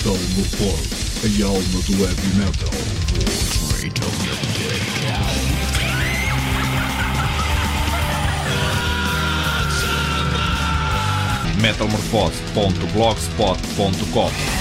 Metal Morfose, a alma do heavy metal. metalmorfose.blogspot.com boa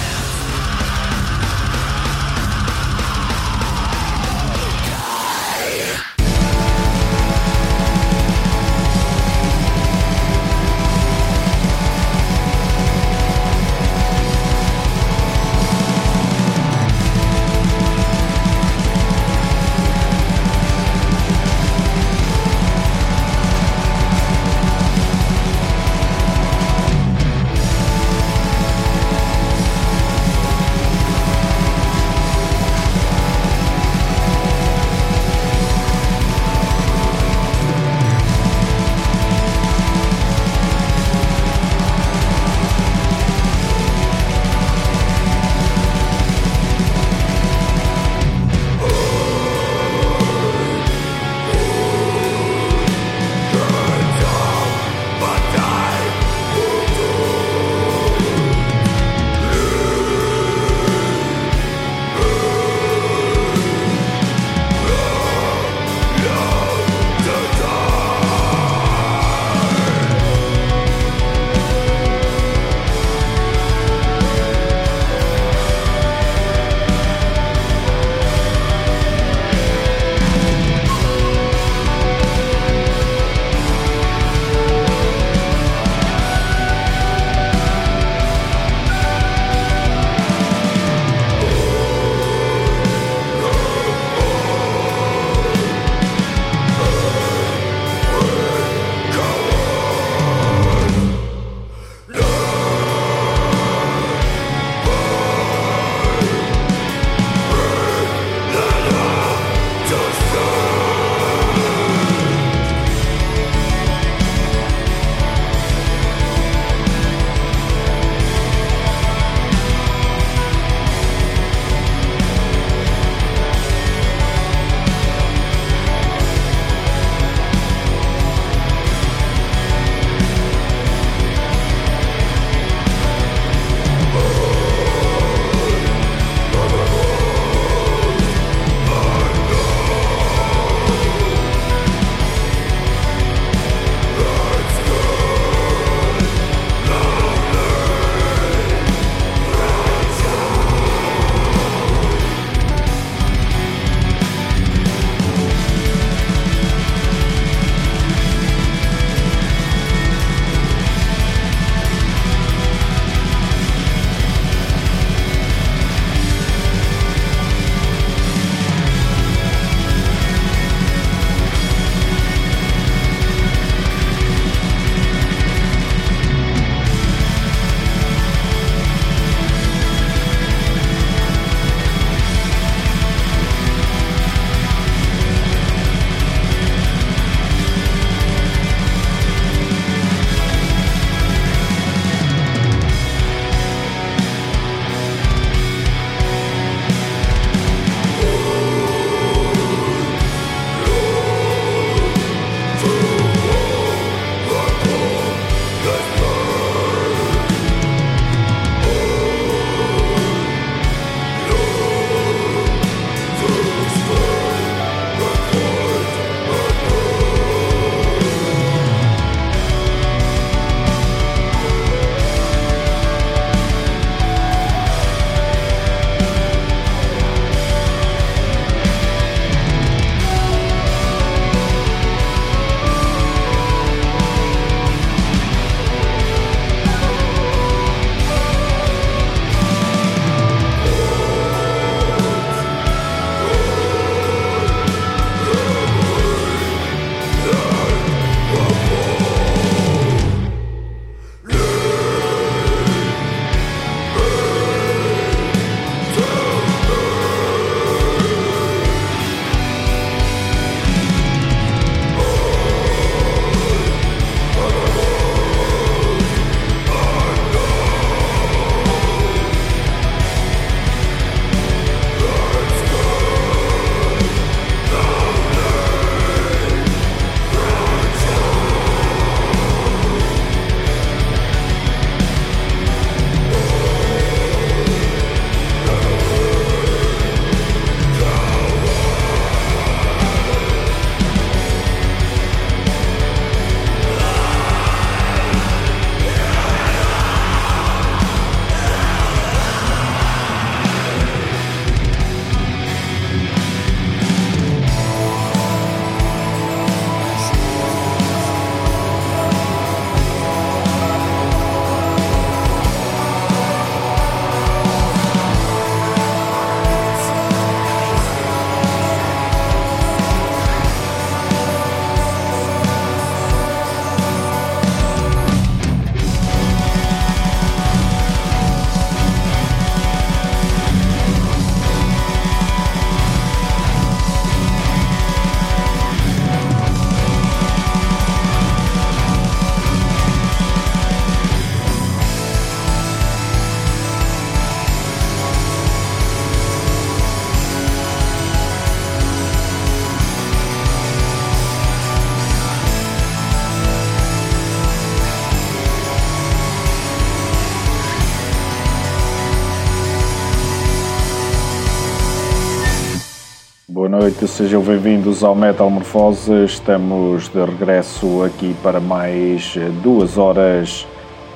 noite, sejam bem-vindos ao Metalmorfose. Estamos de regresso aqui para mais duas horas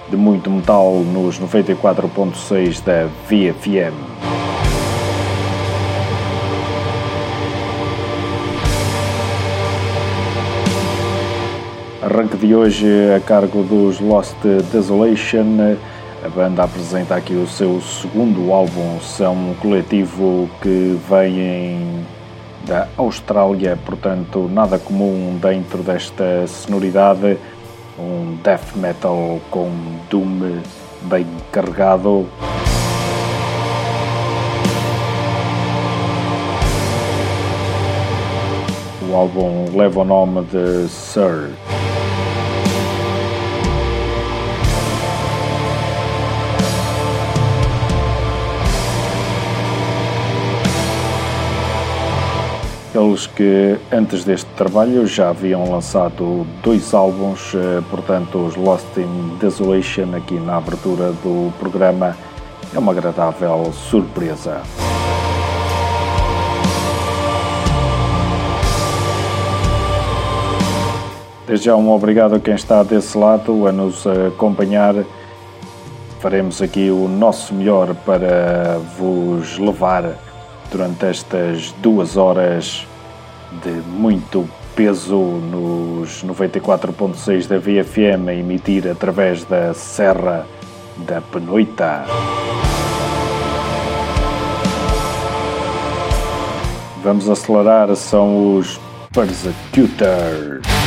de muito metal nos 94.6 da VFM. Arranque de hoje a cargo dos Lost Desolation. A banda apresenta aqui o seu segundo álbum, são um coletivo que vem da Austrália, portanto nada comum dentro desta sonoridade, um death metal com doom bem carregado. O álbum leva o nome de Sir. Eles que antes deste trabalho já haviam lançado dois álbuns, eh, portanto os Lost in Desolation aqui na abertura do programa é uma agradável surpresa. Desde já um obrigado a quem está desse lado a nos acompanhar. Faremos aqui o nosso melhor para vos levar durante estas duas horas de muito peso nos 94.6 da VFM a emitir através da Serra da Penoita. Vamos acelerar, são os Persecutors.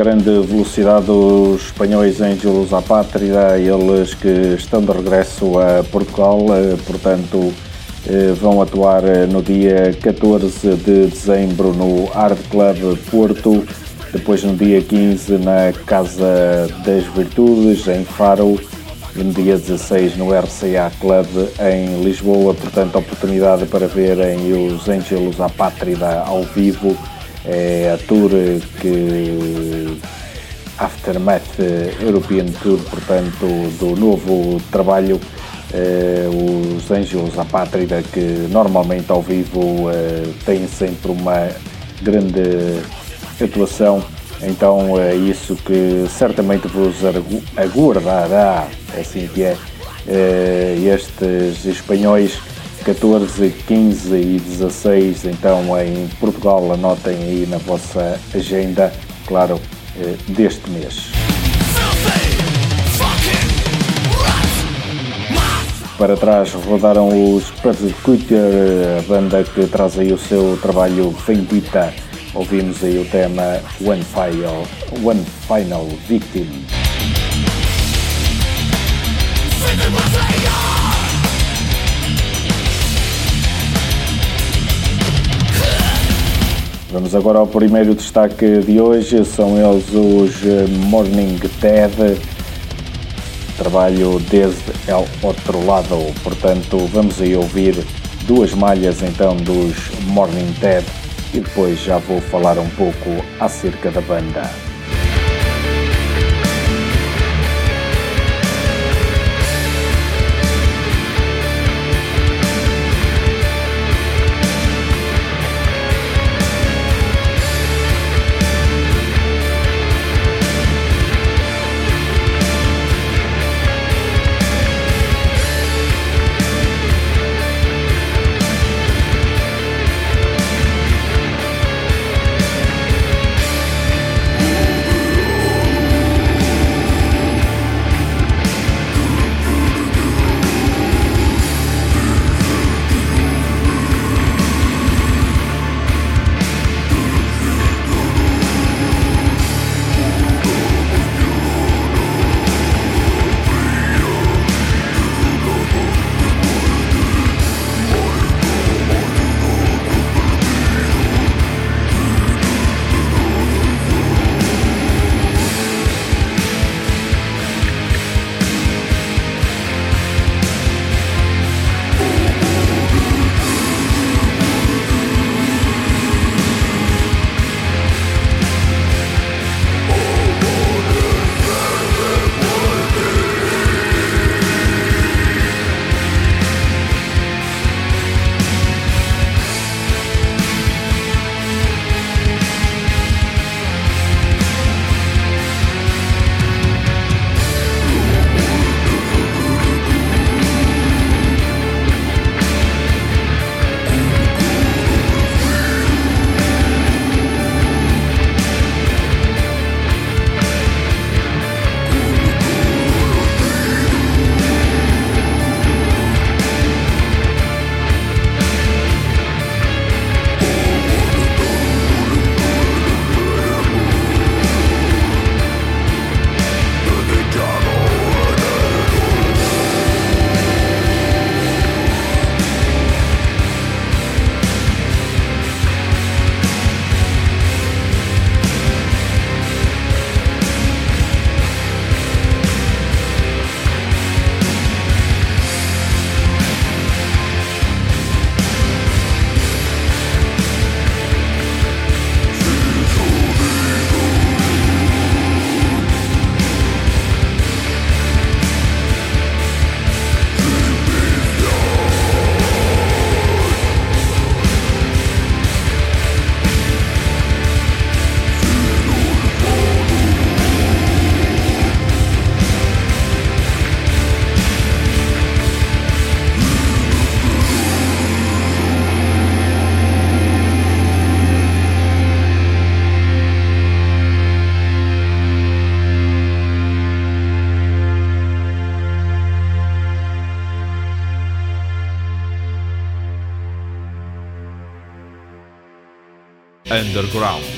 Grande velocidade dos espanhóis Julos à Pátria, eles que estão de regresso a Portugal, eh, portanto eh, vão atuar eh, no dia 14 de dezembro no Art Club Porto, depois no dia 15 na Casa das Virtudes, em Faro, e no dia 16 no RCA Club em Lisboa, portanto oportunidade para verem os Angelos à Pátria ao vivo é a tour que Aftermath European Tour, portanto, do novo trabalho eh, os Anjos Pátria, que normalmente ao vivo eh, têm sempre uma grande atuação, então é isso que certamente vos aguardará, é assim que é, eh, estes espanhóis 14, 15 e 16, então em Portugal, anotem aí na vossa agenda, claro, eh, deste mês. Para trás rodaram os Persecutor, a banda que traz aí o seu trabalho Vendita. Ouvimos aí o tema One Final, One Final Victim. Vamos agora ao primeiro destaque de hoje, são eles os eh, Morning Dead, trabalho desde El Outro Lado. Portanto, vamos aí ouvir duas malhas então dos Morning Ted e depois já vou falar um pouco acerca da banda. Underground.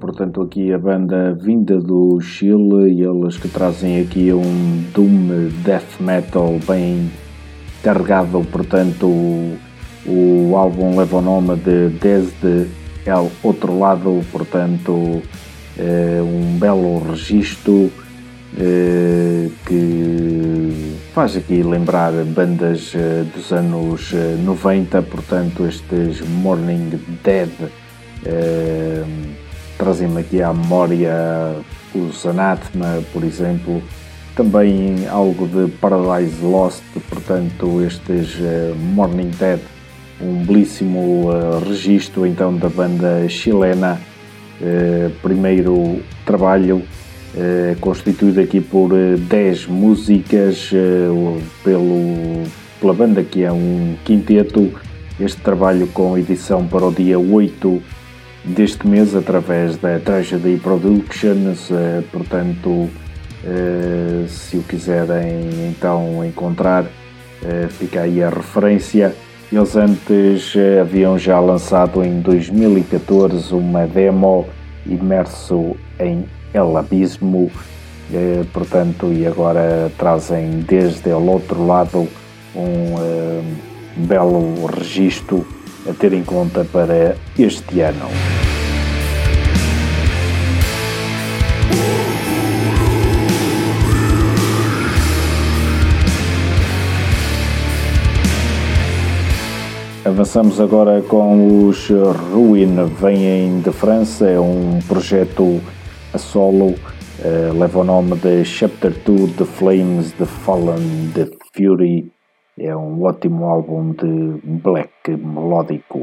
Portanto aqui a banda vinda do Chile, eles que trazem aqui um doom death metal bem carregado, portanto o, o álbum leva o nome de Desde El Outro Lado, portanto é um belo registro é, que faz aqui lembrar bandas uh, dos anos uh, eh, 90, portanto, estes Morning Dead uh, trazem-me aqui à memória os Anathema, por exemplo, também algo de Paradise Lost, portanto, estes Morning Dead, um belíssimo registro então da banda chilena, primeiro trabalho constituído aqui por 10 eh, músicas eh, pelo, pela banda que é um quinteto. Este trabalho com edição para o dia 8 deste mês através da Tragedy Productions, portanto, se o quiserem então encontrar, fica aí a referência. Eles antes haviam já lançado em 2014 uma demo imerso em El Abismo, eh, portanto, e agora trazem desde o outro lado um eh, belo registro a ter em conta para este ano. Avançamos agora com os Ruin, vêm de França, é um projeto a solo uh, leva o nome de Chapter 2 The Flames, The Fallen, The Fury. É um ótimo álbum de black melódico.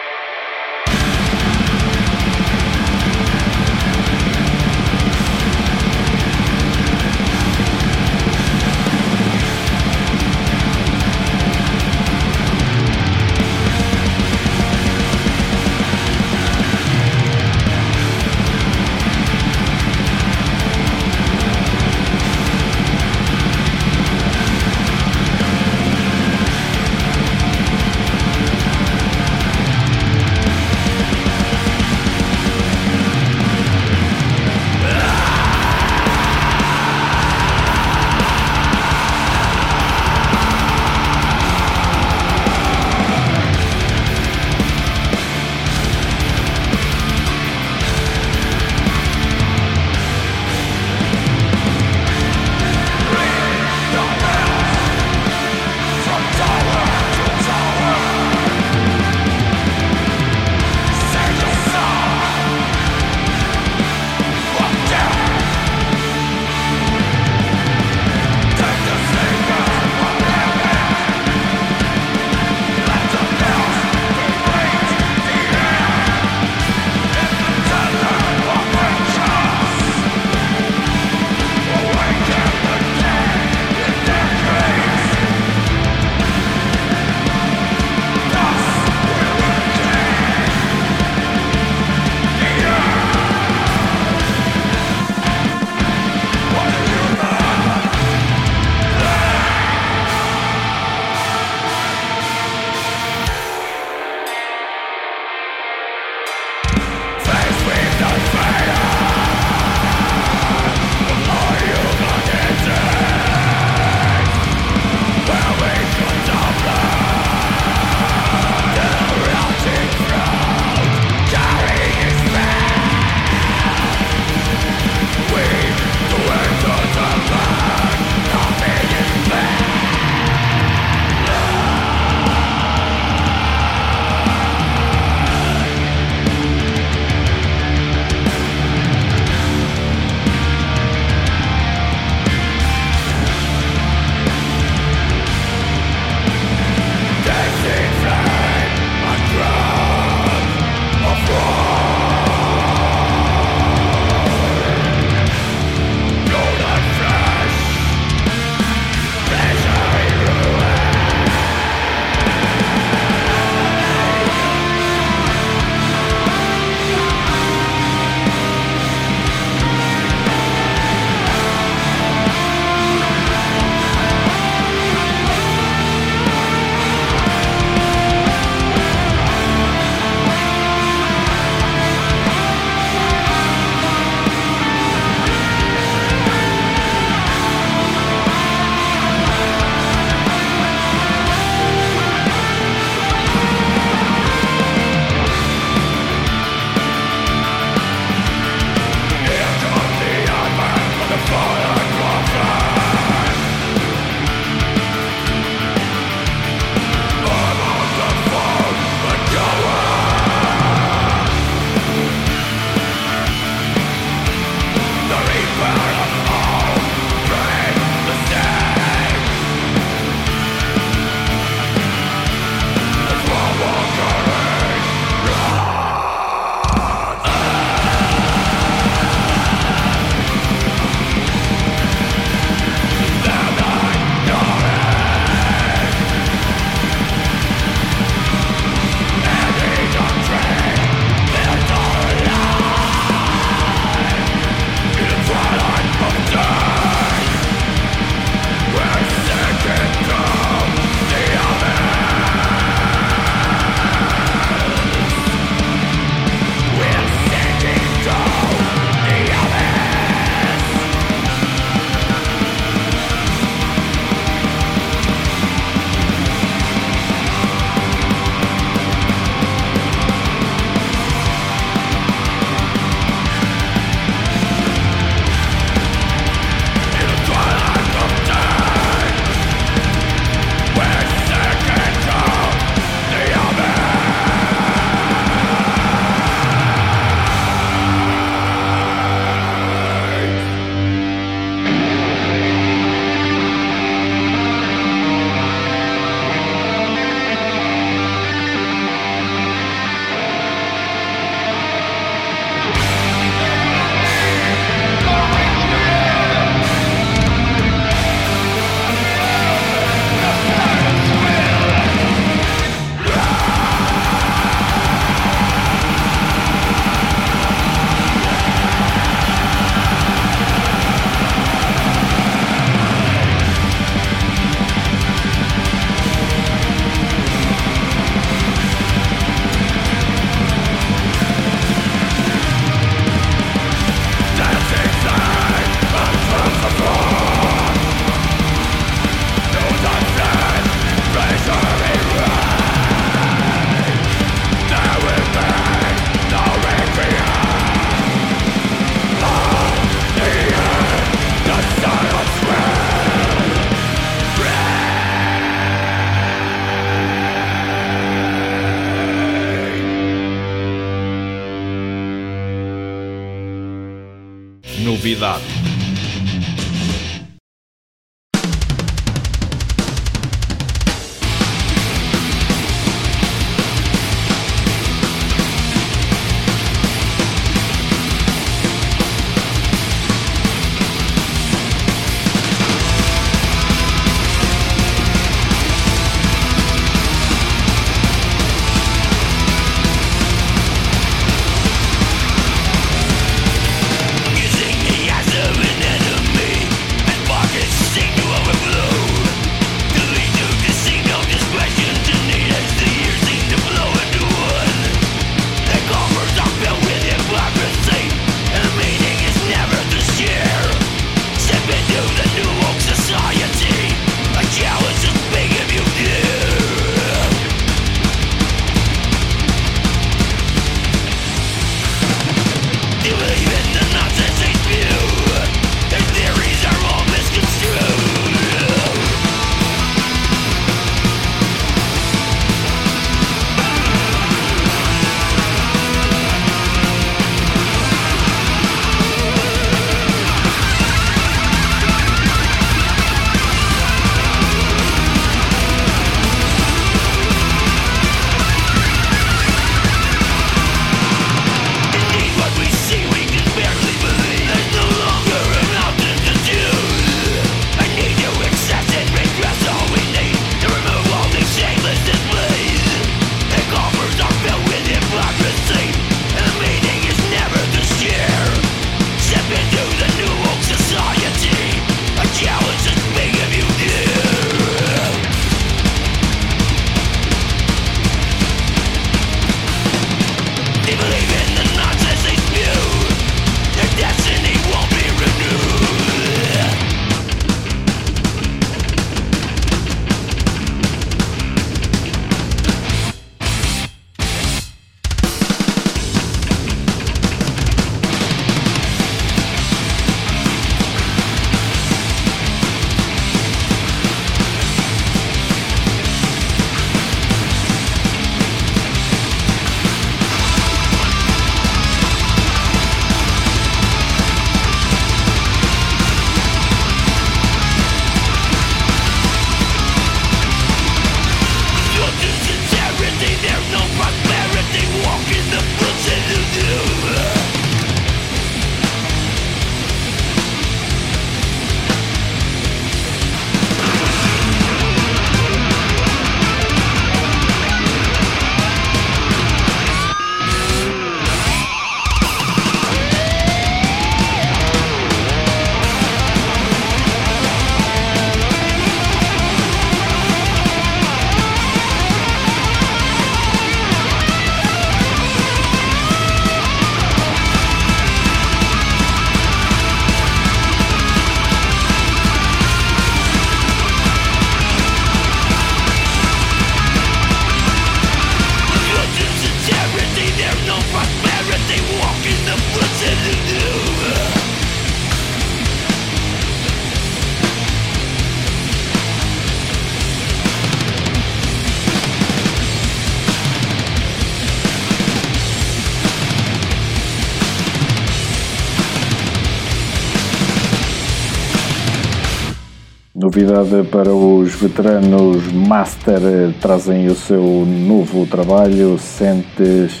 Novidade para os veteranos Master trazem o seu novo trabalho, Sentes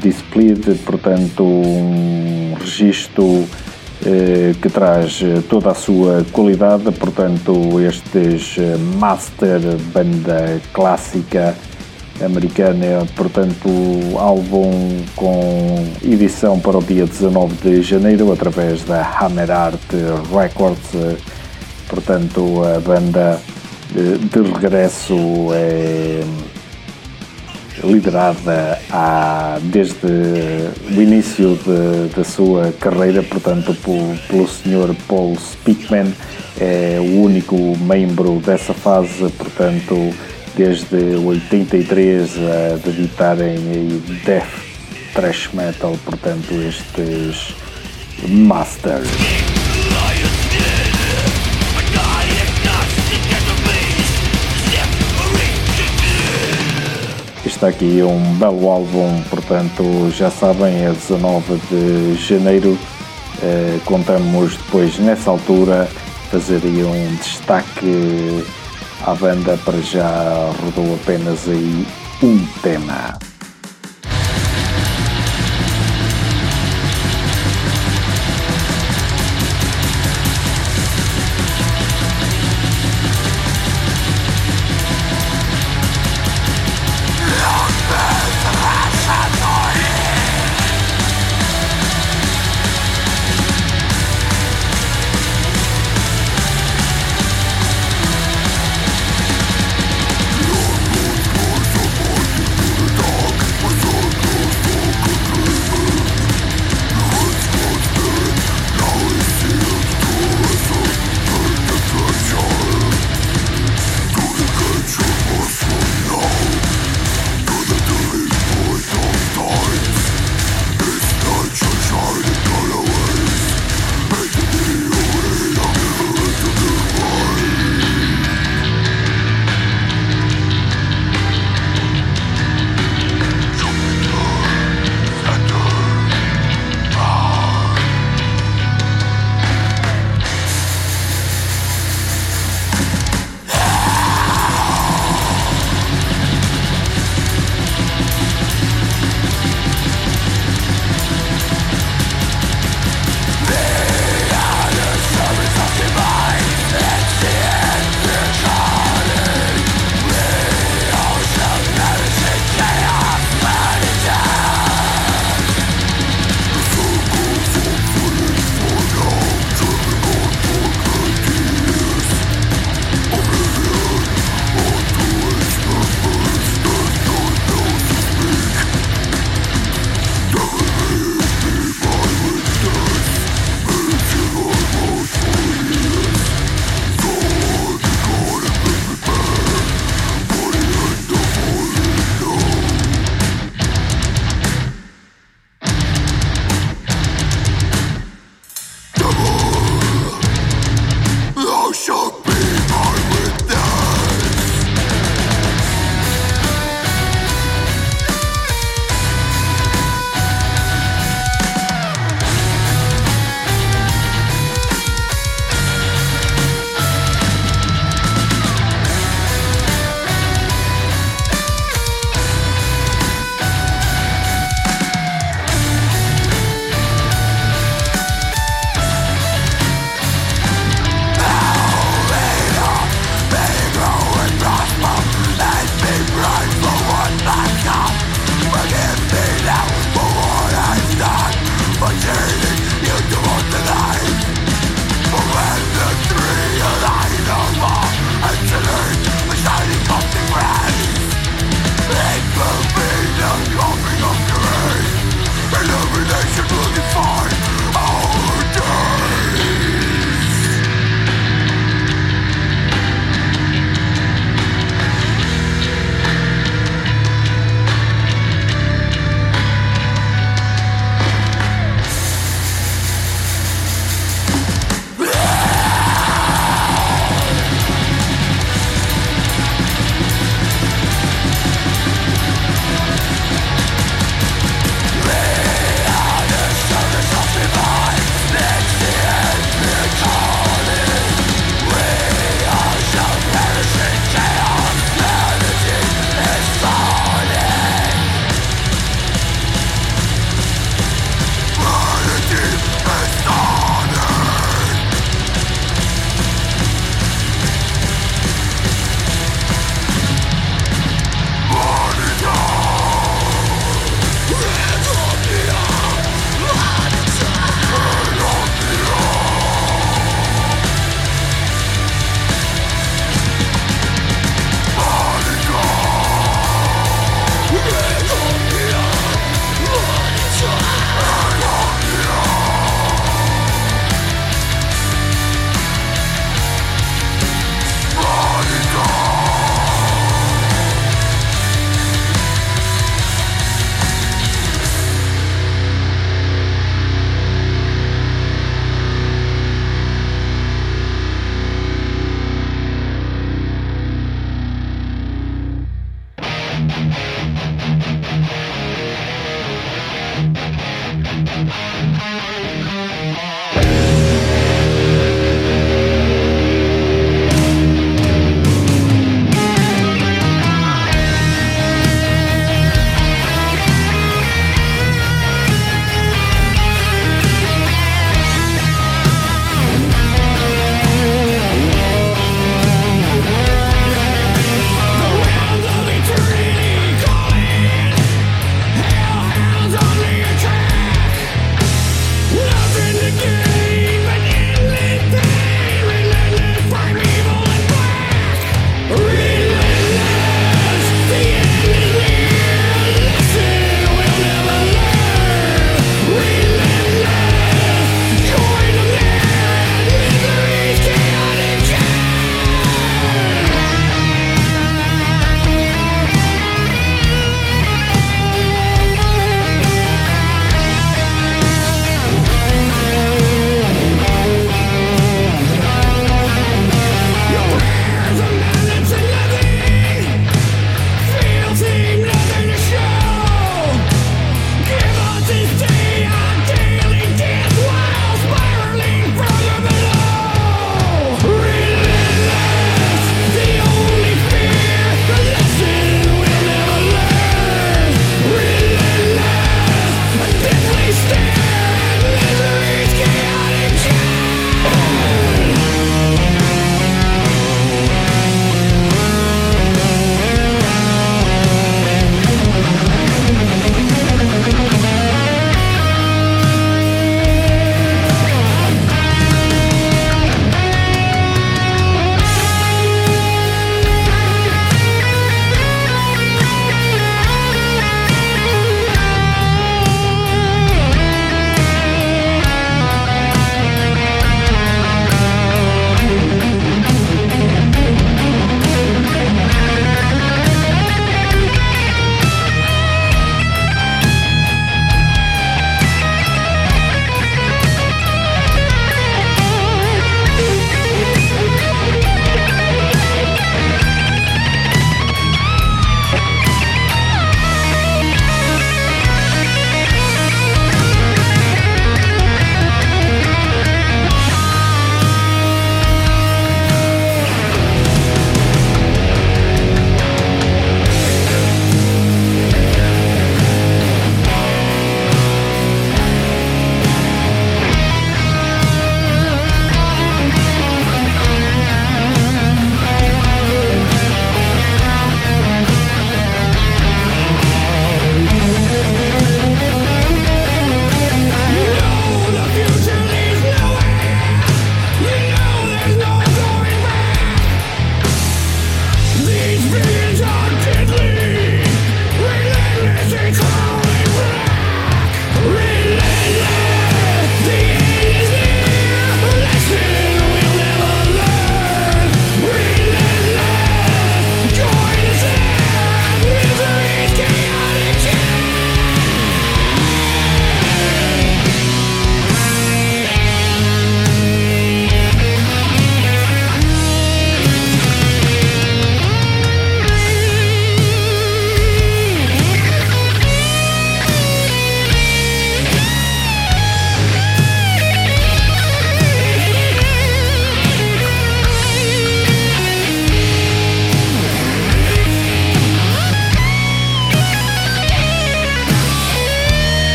Displayed, portanto um registro eh, que traz toda a sua qualidade, portanto estes Master, banda clássica americana, portanto álbum com edição para o dia 19 de janeiro através da Hammer Art Records Portanto, a banda eh, de regresso é liderada há, desde o início de, da sua carreira, portanto, por, pelo Sr. Paul Speakman, é o único membro dessa fase, portanto, desde 83 a debitarem death thrash metal, portanto, estes Masters. Está aqui um belo álbum, portanto, já sabem, é 19 de janeiro. Uh, contamos depois, nessa altura, fazer aí um destaque à banda para já rodou apenas aí um tema.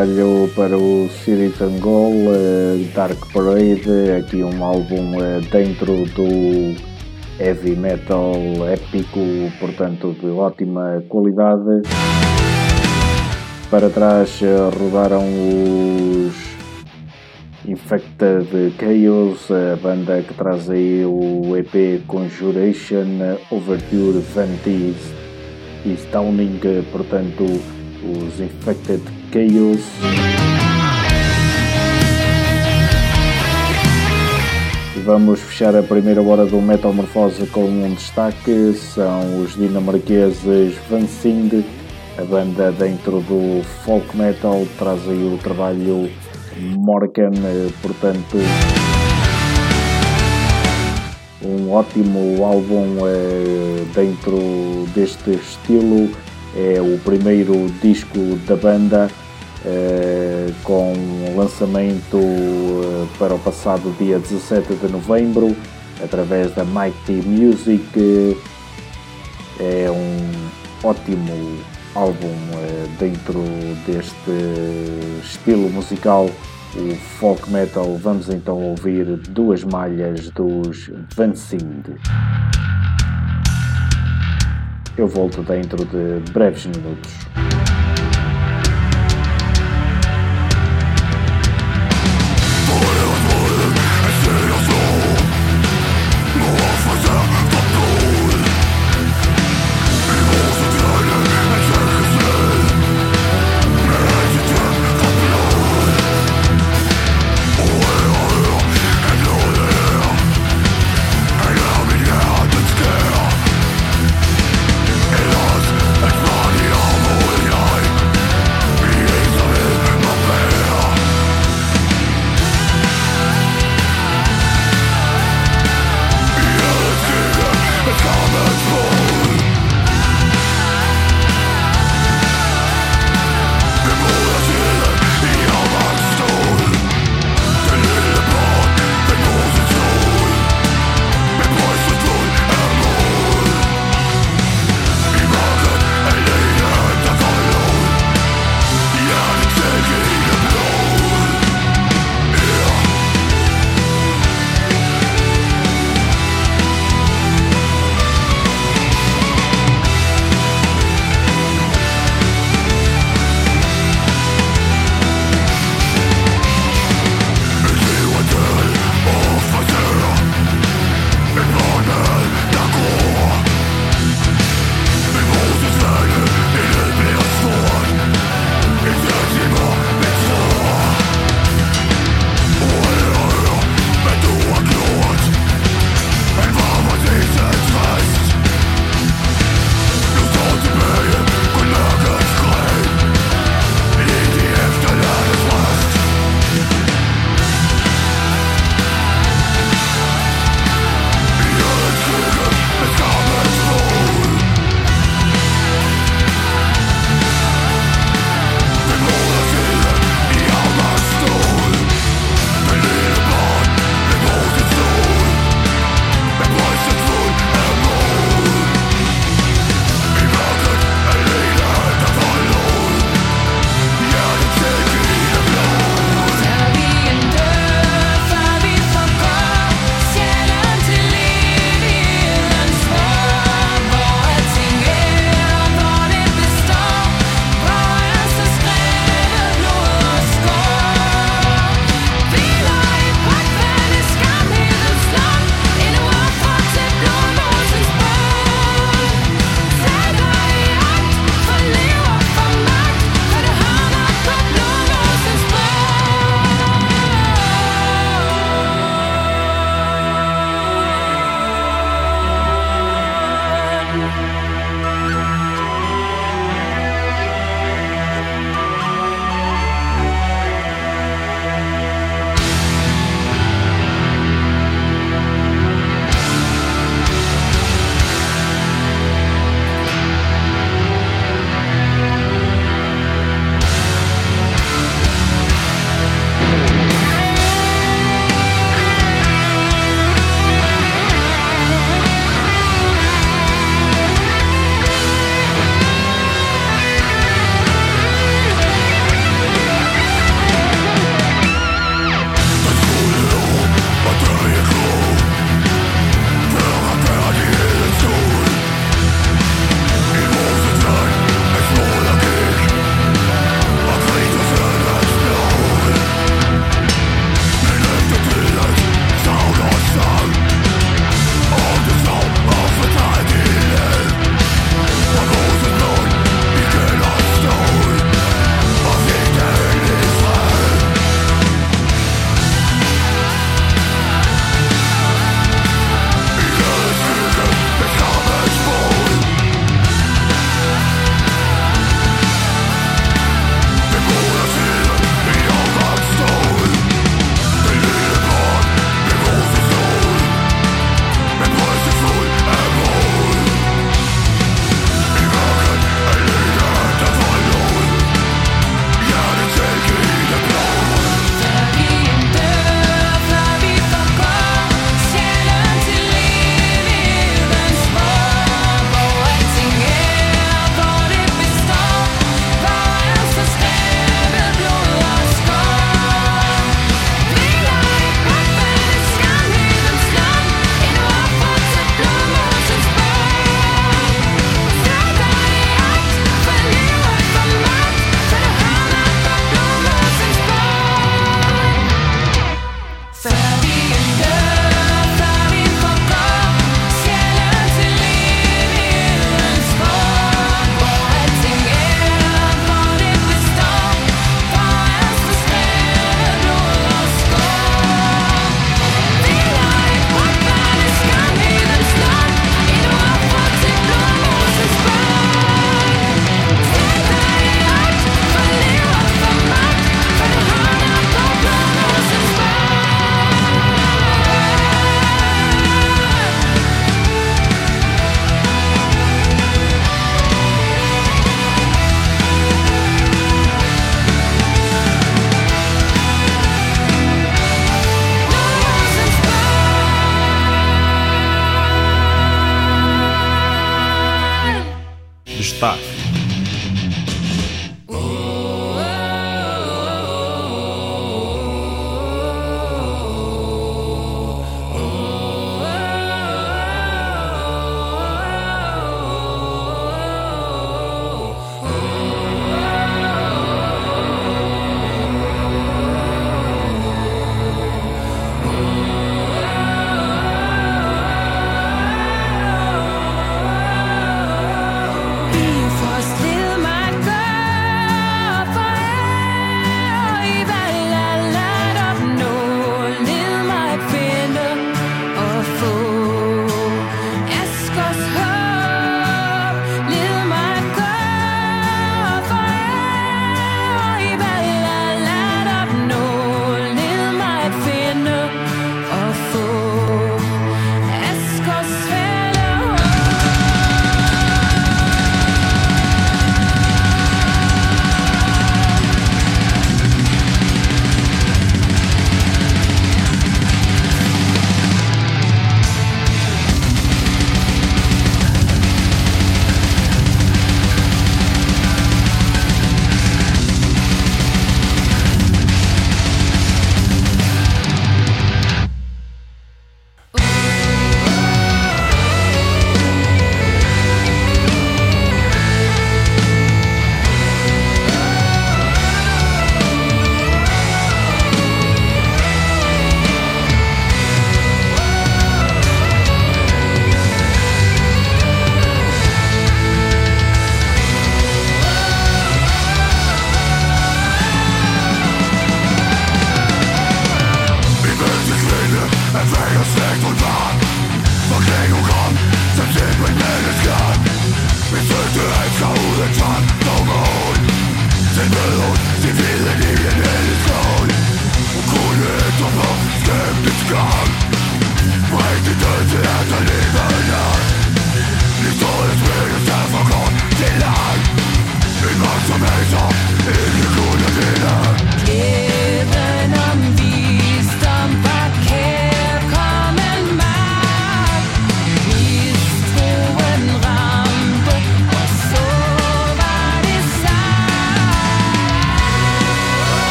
Trabalho para o City Tangol, Dark Parade, aqui um álbum dentro do heavy metal épico, portanto de ótima qualidade. Para trás rodaram os Infected Chaos, a banda que traz aí o EP Conjuration Overture Vanities e Stowning, portanto os Infected Chaos. Vamos fechar a primeira hora do Metamorfose com um destaque, são os dinamarqueses Van Sing, a banda dentro do folk metal, traz aí o trabalho Morgan, portanto um ótimo álbum eh, dentro deste estilo, é o primeiro disco da banda com lançamento eh, para o passado dia 17 de novembro através da Mighty Music. É um ótimo álbum dentro deste estilo musical, o folk metal. Vamos então ouvir duas malhas dos Van Sing. Eu volto dentro de breves minutos.